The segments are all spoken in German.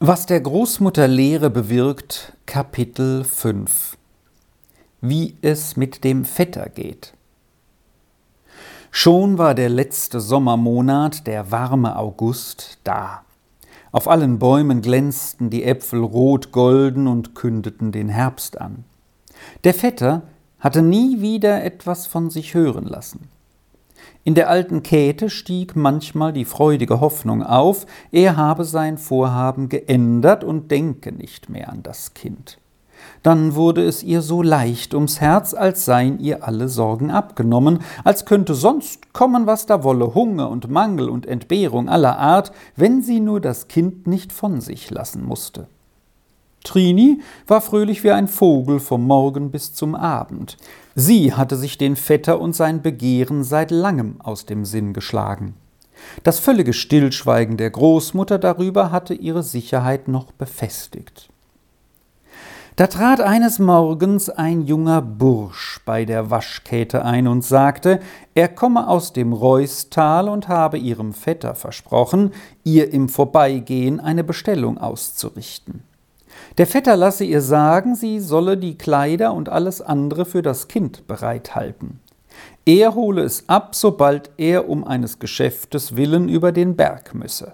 Was der Großmutter Lehre bewirkt, Kapitel 5 Wie es mit dem Vetter geht. Schon war der letzte Sommermonat, der warme August, da. Auf allen Bäumen glänzten die Äpfel rot-golden und kündeten den Herbst an. Der Vetter hatte nie wieder etwas von sich hören lassen. In der alten Käthe stieg manchmal die freudige Hoffnung auf, er habe sein Vorhaben geändert und denke nicht mehr an das Kind. Dann wurde es ihr so leicht ums Herz, als seien ihr alle Sorgen abgenommen, als könnte sonst kommen, was da wolle, Hunger und Mangel und Entbehrung aller Art, wenn sie nur das Kind nicht von sich lassen musste. Trini war fröhlich wie ein Vogel vom Morgen bis zum Abend. Sie hatte sich den Vetter und sein Begehren seit langem aus dem Sinn geschlagen. Das völlige Stillschweigen der Großmutter darüber hatte ihre Sicherheit noch befestigt. Da trat eines Morgens ein junger Bursch bei der Waschkäte ein und sagte, er komme aus dem Reustal und habe ihrem Vetter versprochen, ihr im Vorbeigehen eine Bestellung auszurichten. Der Vetter lasse ihr sagen, sie solle die Kleider und alles andere für das Kind bereithalten. Er hole es ab, sobald er um eines Geschäftes willen über den Berg müsse.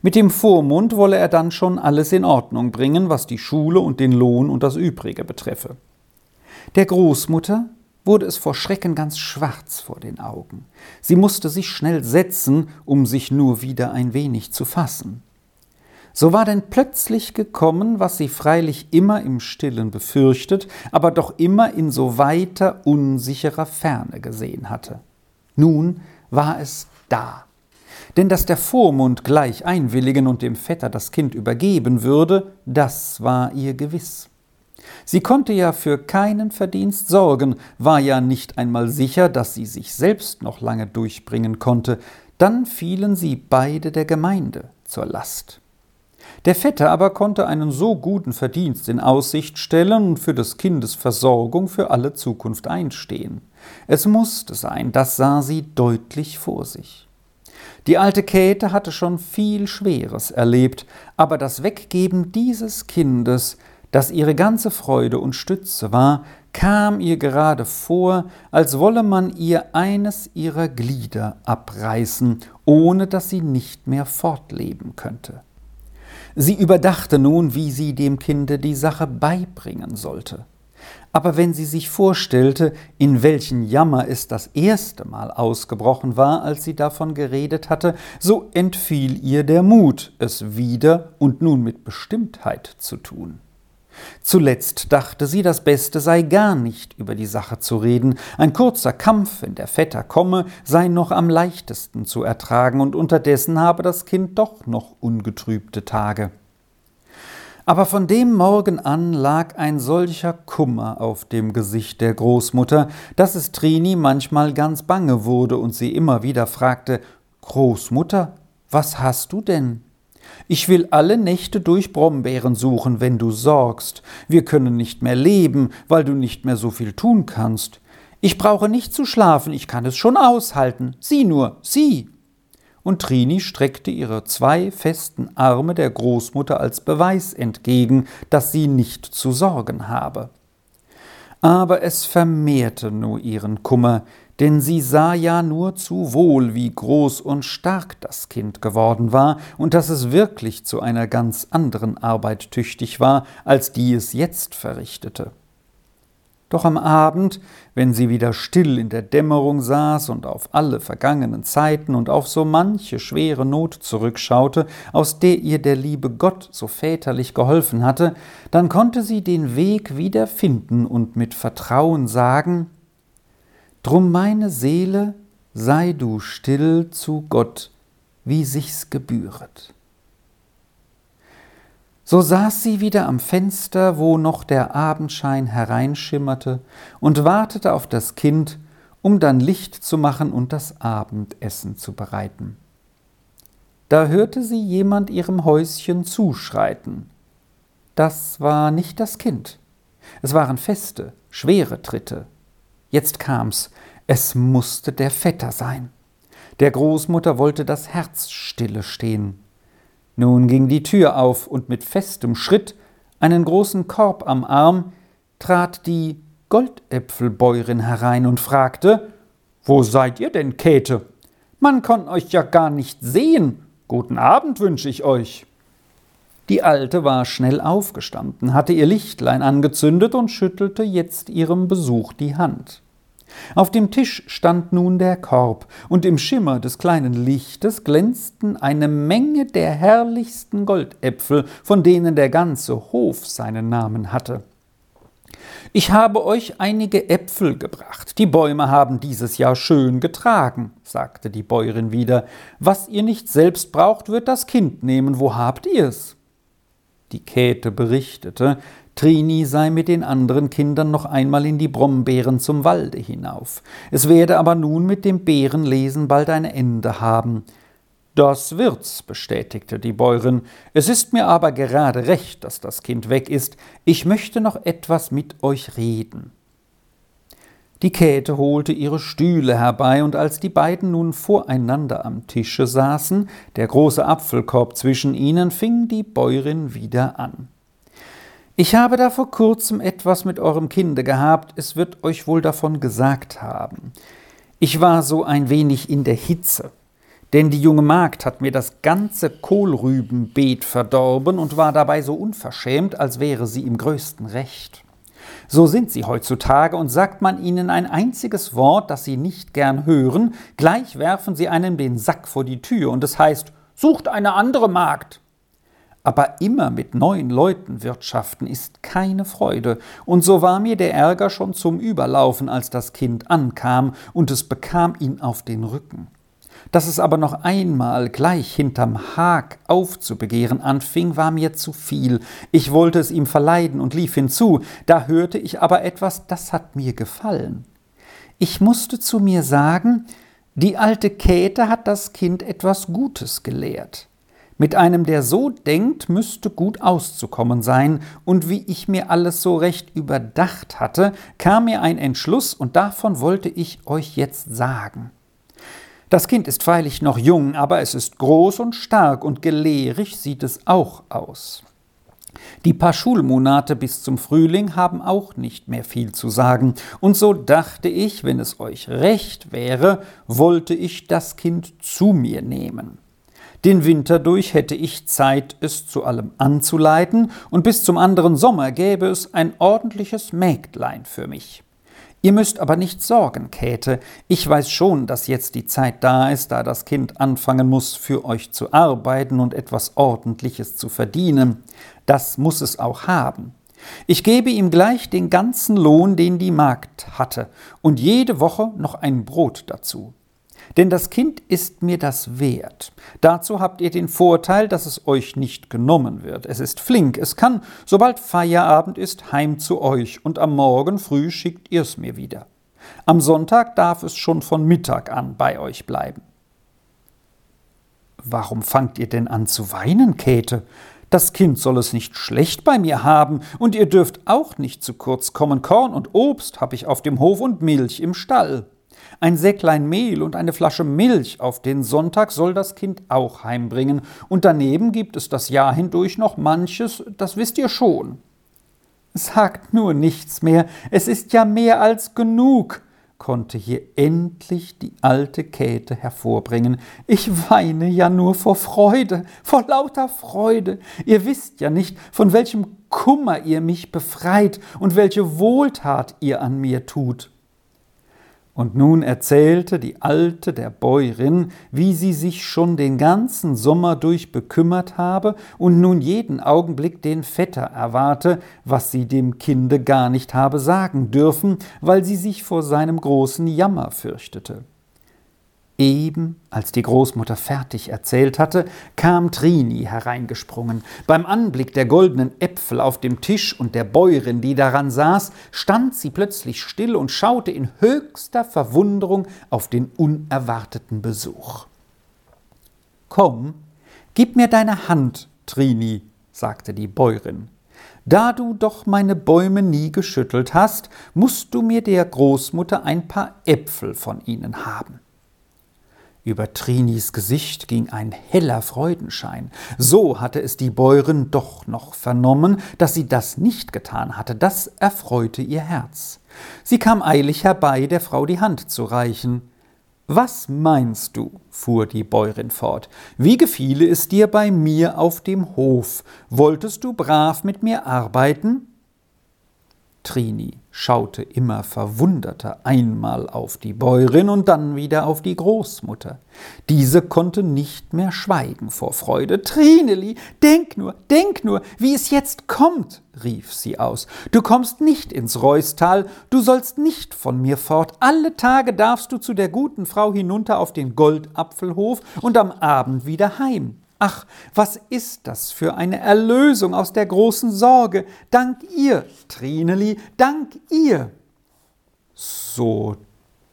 Mit dem Vormund wolle er dann schon alles in Ordnung bringen, was die Schule und den Lohn und das Übrige betreffe. Der Großmutter wurde es vor Schrecken ganz schwarz vor den Augen. Sie musste sich schnell setzen, um sich nur wieder ein wenig zu fassen. So war denn plötzlich gekommen, was sie freilich immer im stillen befürchtet, aber doch immer in so weiter unsicherer Ferne gesehen hatte. Nun war es da. Denn dass der Vormund gleich einwilligen und dem Vetter das Kind übergeben würde, das war ihr gewiss. Sie konnte ja für keinen Verdienst sorgen, war ja nicht einmal sicher, dass sie sich selbst noch lange durchbringen konnte, dann fielen sie beide der Gemeinde zur Last. Der Vetter aber konnte einen so guten Verdienst in Aussicht stellen und für des Kindes Versorgung für alle Zukunft einstehen. Es musste sein, das sah sie deutlich vor sich. Die alte Käthe hatte schon viel Schweres erlebt, aber das Weggeben dieses Kindes, das ihre ganze Freude und Stütze war, kam ihr gerade vor, als wolle man ihr eines ihrer Glieder abreißen, ohne dass sie nicht mehr fortleben könnte. Sie überdachte nun, wie sie dem Kinde die Sache beibringen sollte. Aber wenn sie sich vorstellte, in welchen Jammer es das erste Mal ausgebrochen war, als sie davon geredet hatte, so entfiel ihr der Mut, es wieder und nun mit Bestimmtheit zu tun. Zuletzt dachte sie, das Beste sei gar nicht über die Sache zu reden, ein kurzer Kampf, wenn der Vetter komme, sei noch am leichtesten zu ertragen, und unterdessen habe das Kind doch noch ungetrübte Tage. Aber von dem Morgen an lag ein solcher Kummer auf dem Gesicht der Großmutter, dass es Trini manchmal ganz bange wurde und sie immer wieder fragte Großmutter, was hast du denn? Ich will alle Nächte durch Brombeeren suchen, wenn du sorgst. Wir können nicht mehr leben, weil du nicht mehr so viel tun kannst. Ich brauche nicht zu schlafen, ich kann es schon aushalten. Sieh nur, sieh. Und Trini streckte ihre zwei festen Arme der Großmutter als Beweis entgegen, dass sie nicht zu sorgen habe. Aber es vermehrte nur ihren Kummer, denn sie sah ja nur zu wohl, wie groß und stark das Kind geworden war und dass es wirklich zu einer ganz anderen Arbeit tüchtig war, als die es jetzt verrichtete. Doch am Abend, wenn sie wieder still in der Dämmerung saß und auf alle vergangenen Zeiten und auf so manche schwere Not zurückschaute, aus der ihr der liebe Gott so väterlich geholfen hatte, dann konnte sie den Weg wieder finden und mit Vertrauen sagen Drum meine Seele, sei du still zu Gott, wie sich's gebühret. So saß sie wieder am Fenster, wo noch der Abendschein hereinschimmerte, und wartete auf das Kind, um dann Licht zu machen und das Abendessen zu bereiten. Da hörte sie jemand ihrem Häuschen zuschreiten. Das war nicht das Kind. Es waren feste, schwere Tritte. Jetzt kam's, es musste der Vetter sein. Der Großmutter wollte das Herz stille stehen. Nun ging die Tür auf, und mit festem Schritt, einen großen Korb am Arm, trat die Goldäpfelbäuerin herein und fragte Wo seid ihr denn, Käthe? Man kann euch ja gar nicht sehen. Guten Abend wünsche ich euch. Die Alte war schnell aufgestanden, hatte ihr Lichtlein angezündet und schüttelte jetzt ihrem Besuch die Hand. Auf dem Tisch stand nun der Korb, und im Schimmer des kleinen Lichtes glänzten eine Menge der herrlichsten Goldäpfel, von denen der ganze Hof seinen Namen hatte. Ich habe euch einige Äpfel gebracht. Die Bäume haben dieses Jahr schön getragen, sagte die Bäuerin wieder. Was ihr nicht selbst braucht, wird das Kind nehmen. Wo habt ihr's? Die Käthe berichtete, Trini sei mit den anderen Kindern noch einmal in die Brombeeren zum Walde hinauf. Es werde aber nun mit dem Bärenlesen bald ein Ende haben. Das wird's, bestätigte die Bäuerin. Es ist mir aber gerade recht, dass das Kind weg ist. Ich möchte noch etwas mit euch reden. Die Käthe holte ihre Stühle herbei, und als die beiden nun voreinander am Tische saßen, der große Apfelkorb zwischen ihnen, fing die Bäuerin wieder an. Ich habe da vor kurzem etwas mit eurem Kinde gehabt, es wird euch wohl davon gesagt haben. Ich war so ein wenig in der Hitze, denn die junge Magd hat mir das ganze Kohlrübenbeet verdorben und war dabei so unverschämt, als wäre sie im größten Recht. So sind sie heutzutage, und sagt man ihnen ein einziges Wort, das sie nicht gern hören, gleich werfen sie einem den Sack vor die Tür, und es heißt, sucht eine andere Magd. Aber immer mit neuen Leuten wirtschaften ist keine Freude, und so war mir der Ärger schon zum Überlaufen, als das Kind ankam, und es bekam ihn auf den Rücken. Dass es aber noch einmal gleich hinterm Hag aufzubegehren anfing, war mir zu viel. Ich wollte es ihm verleiden und lief hinzu, da hörte ich aber etwas, das hat mir gefallen. Ich musste zu mir sagen, die alte Käthe hat das Kind etwas Gutes gelehrt. Mit einem, der so denkt, müsste gut auszukommen sein, und wie ich mir alles so recht überdacht hatte, kam mir ein Entschluss, und davon wollte ich euch jetzt sagen. Das Kind ist freilich noch jung, aber es ist groß und stark, und gelehrig sieht es auch aus. Die paar Schulmonate bis zum Frühling haben auch nicht mehr viel zu sagen, und so dachte ich, wenn es euch recht wäre, wollte ich das Kind zu mir nehmen. Den Winter durch hätte ich Zeit, es zu allem anzuleiten, und bis zum anderen Sommer gäbe es ein ordentliches Mägdlein für mich. Ihr müsst aber nicht sorgen, Käthe. Ich weiß schon, dass jetzt die Zeit da ist, da das Kind anfangen muss, für euch zu arbeiten und etwas Ordentliches zu verdienen. Das muss es auch haben. Ich gebe ihm gleich den ganzen Lohn, den die Magd hatte, und jede Woche noch ein Brot dazu. Denn das Kind ist mir das wert. Dazu habt ihr den Vorteil, dass es euch nicht genommen wird. Es ist flink, es kann, sobald Feierabend ist, heim zu euch, und am Morgen früh schickt ihr es mir wieder. Am Sonntag darf es schon von Mittag an bei euch bleiben. Warum fangt ihr denn an zu weinen, Käthe? Das Kind soll es nicht schlecht bei mir haben, und ihr dürft auch nicht zu kurz kommen. Korn und Obst hab ich auf dem Hof und Milch im Stall. Ein Säcklein Mehl und eine Flasche Milch auf den Sonntag soll das Kind auch heimbringen, und daneben gibt es das Jahr hindurch noch manches, das wisst ihr schon. Sagt nur nichts mehr, es ist ja mehr als genug, konnte hier endlich die alte Käthe hervorbringen. Ich weine ja nur vor Freude, vor lauter Freude. Ihr wisst ja nicht, von welchem Kummer ihr mich befreit und welche Wohltat ihr an mir tut. Und nun erzählte die Alte der Bäuerin, wie sie sich schon den ganzen Sommer durch bekümmert habe und nun jeden Augenblick den Vetter erwarte, was sie dem Kinde gar nicht habe sagen dürfen, weil sie sich vor seinem großen Jammer fürchtete. Eben, als die Großmutter fertig erzählt hatte, kam Trini hereingesprungen. Beim Anblick der goldenen Äpfel auf dem Tisch und der Bäuerin, die daran saß, stand sie plötzlich still und schaute in höchster Verwunderung auf den unerwarteten Besuch. Komm, gib mir deine Hand, Trini, sagte die Bäuerin. Da du doch meine Bäume nie geschüttelt hast, musst du mir der Großmutter ein paar Äpfel von ihnen haben. Über Trinis Gesicht ging ein heller Freudenschein. So hatte es die Bäuerin doch noch vernommen, dass sie das nicht getan hatte. Das erfreute ihr Herz. Sie kam eilig herbei, der Frau die Hand zu reichen. Was meinst du? fuhr die Bäuerin fort. Wie gefiele es dir bei mir auf dem Hof? Wolltest du brav mit mir arbeiten? Trini schaute immer verwunderter einmal auf die Bäuerin und dann wieder auf die Großmutter. Diese konnte nicht mehr schweigen vor Freude. Trineli, denk nur, denk nur, wie es jetzt kommt, rief sie aus. Du kommst nicht ins Reustal, du sollst nicht von mir fort. Alle Tage darfst du zu der guten Frau hinunter auf den Goldapfelhof und am Abend wieder heim. Ach, was ist das für eine Erlösung aus der großen Sorge? Dank ihr, Trineli, dank ihr. So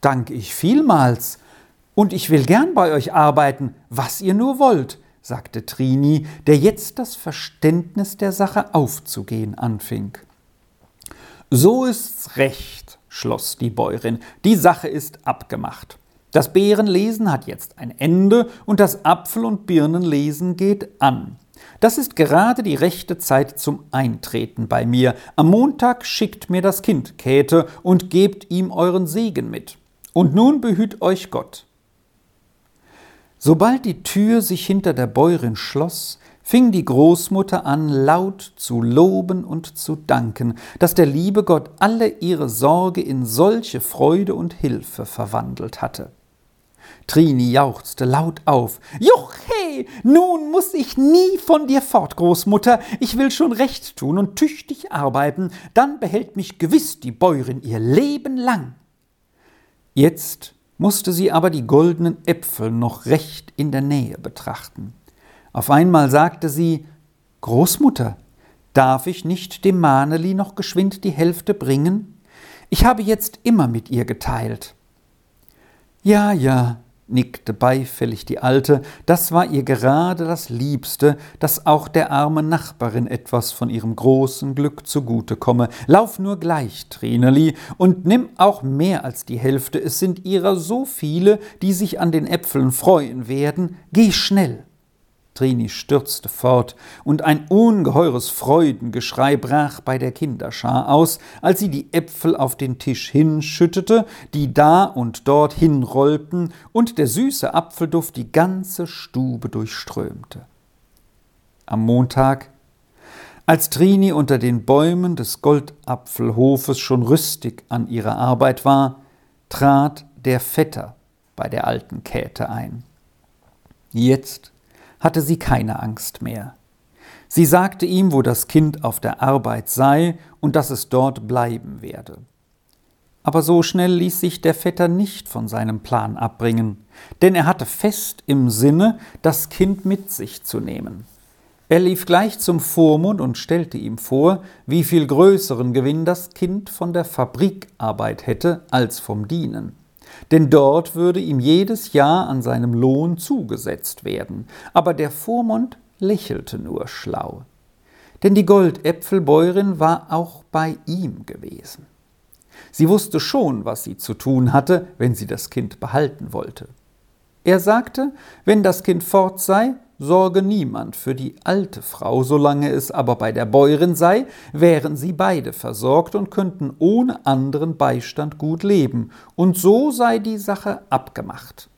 dank ich vielmals. Und ich will gern bei euch arbeiten, was ihr nur wollt, sagte Trini, der jetzt das Verständnis der Sache aufzugehen anfing. So ist's recht, schloss die Bäuerin, die Sache ist abgemacht. Das Beerenlesen hat jetzt ein Ende und das Apfel- und Birnenlesen geht an. Das ist gerade die rechte Zeit zum Eintreten bei mir. Am Montag schickt mir das Kind Käthe und gebt ihm euren Segen mit. Und nun behüt euch Gott. Sobald die Tür sich hinter der Bäuerin schloss, fing die Großmutter an, laut zu loben und zu danken, dass der liebe Gott alle ihre Sorge in solche Freude und Hilfe verwandelt hatte. Trini jauchzte laut auf. Juchhe, nun muss ich nie von dir fort, Großmutter. Ich will schon recht tun und tüchtig arbeiten, dann behält mich gewiss die Bäuerin ihr Leben lang. Jetzt musste sie aber die goldenen Äpfel noch recht in der Nähe betrachten. Auf einmal sagte sie Großmutter, darf ich nicht dem Maneli noch geschwind die Hälfte bringen? Ich habe jetzt immer mit ihr geteilt. Ja, ja, nickte beifällig die Alte, das war ihr gerade das Liebste, dass auch der armen Nachbarin etwas von ihrem großen Glück zugute komme. Lauf nur gleich, Trineli, und nimm auch mehr als die Hälfte, es sind ihrer so viele, die sich an den Äpfeln freuen werden. Geh schnell. Trini stürzte fort, und ein ungeheures Freudengeschrei brach bei der Kinderschar aus, als sie die Äpfel auf den Tisch hinschüttete, die da und dort hinrollten und der süße Apfelduft die ganze Stube durchströmte. Am Montag, als Trini unter den Bäumen des Goldapfelhofes schon rüstig an ihrer Arbeit war, trat der Vetter bei der alten Käthe ein. Jetzt hatte sie keine Angst mehr. Sie sagte ihm, wo das Kind auf der Arbeit sei und dass es dort bleiben werde. Aber so schnell ließ sich der Vetter nicht von seinem Plan abbringen, denn er hatte fest im Sinne, das Kind mit sich zu nehmen. Er lief gleich zum Vormund und stellte ihm vor, wie viel größeren Gewinn das Kind von der Fabrikarbeit hätte als vom Dienen denn dort würde ihm jedes Jahr an seinem Lohn zugesetzt werden. Aber der Vormund lächelte nur schlau, denn die Goldäpfelbäuerin war auch bei ihm gewesen. Sie wusste schon, was sie zu tun hatte, wenn sie das Kind behalten wollte. Er sagte, wenn das Kind fort sei, sorge niemand für die alte Frau, solange es aber bei der Bäuerin sei, wären sie beide versorgt und könnten ohne anderen Beistand gut leben, und so sei die Sache abgemacht.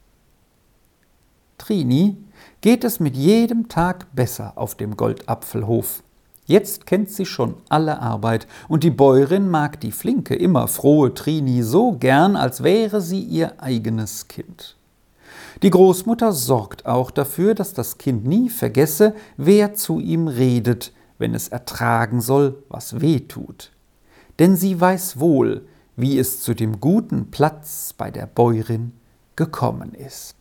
Trini geht es mit jedem Tag besser auf dem Goldapfelhof. Jetzt kennt sie schon alle Arbeit, und die Bäuerin mag die flinke, immer frohe Trini so gern, als wäre sie ihr eigenes Kind. Die Großmutter sorgt auch dafür, dass das Kind nie vergesse, wer zu ihm redet, wenn es ertragen soll, was weh tut. Denn sie weiß wohl, wie es zu dem guten Platz bei der Bäuerin gekommen ist.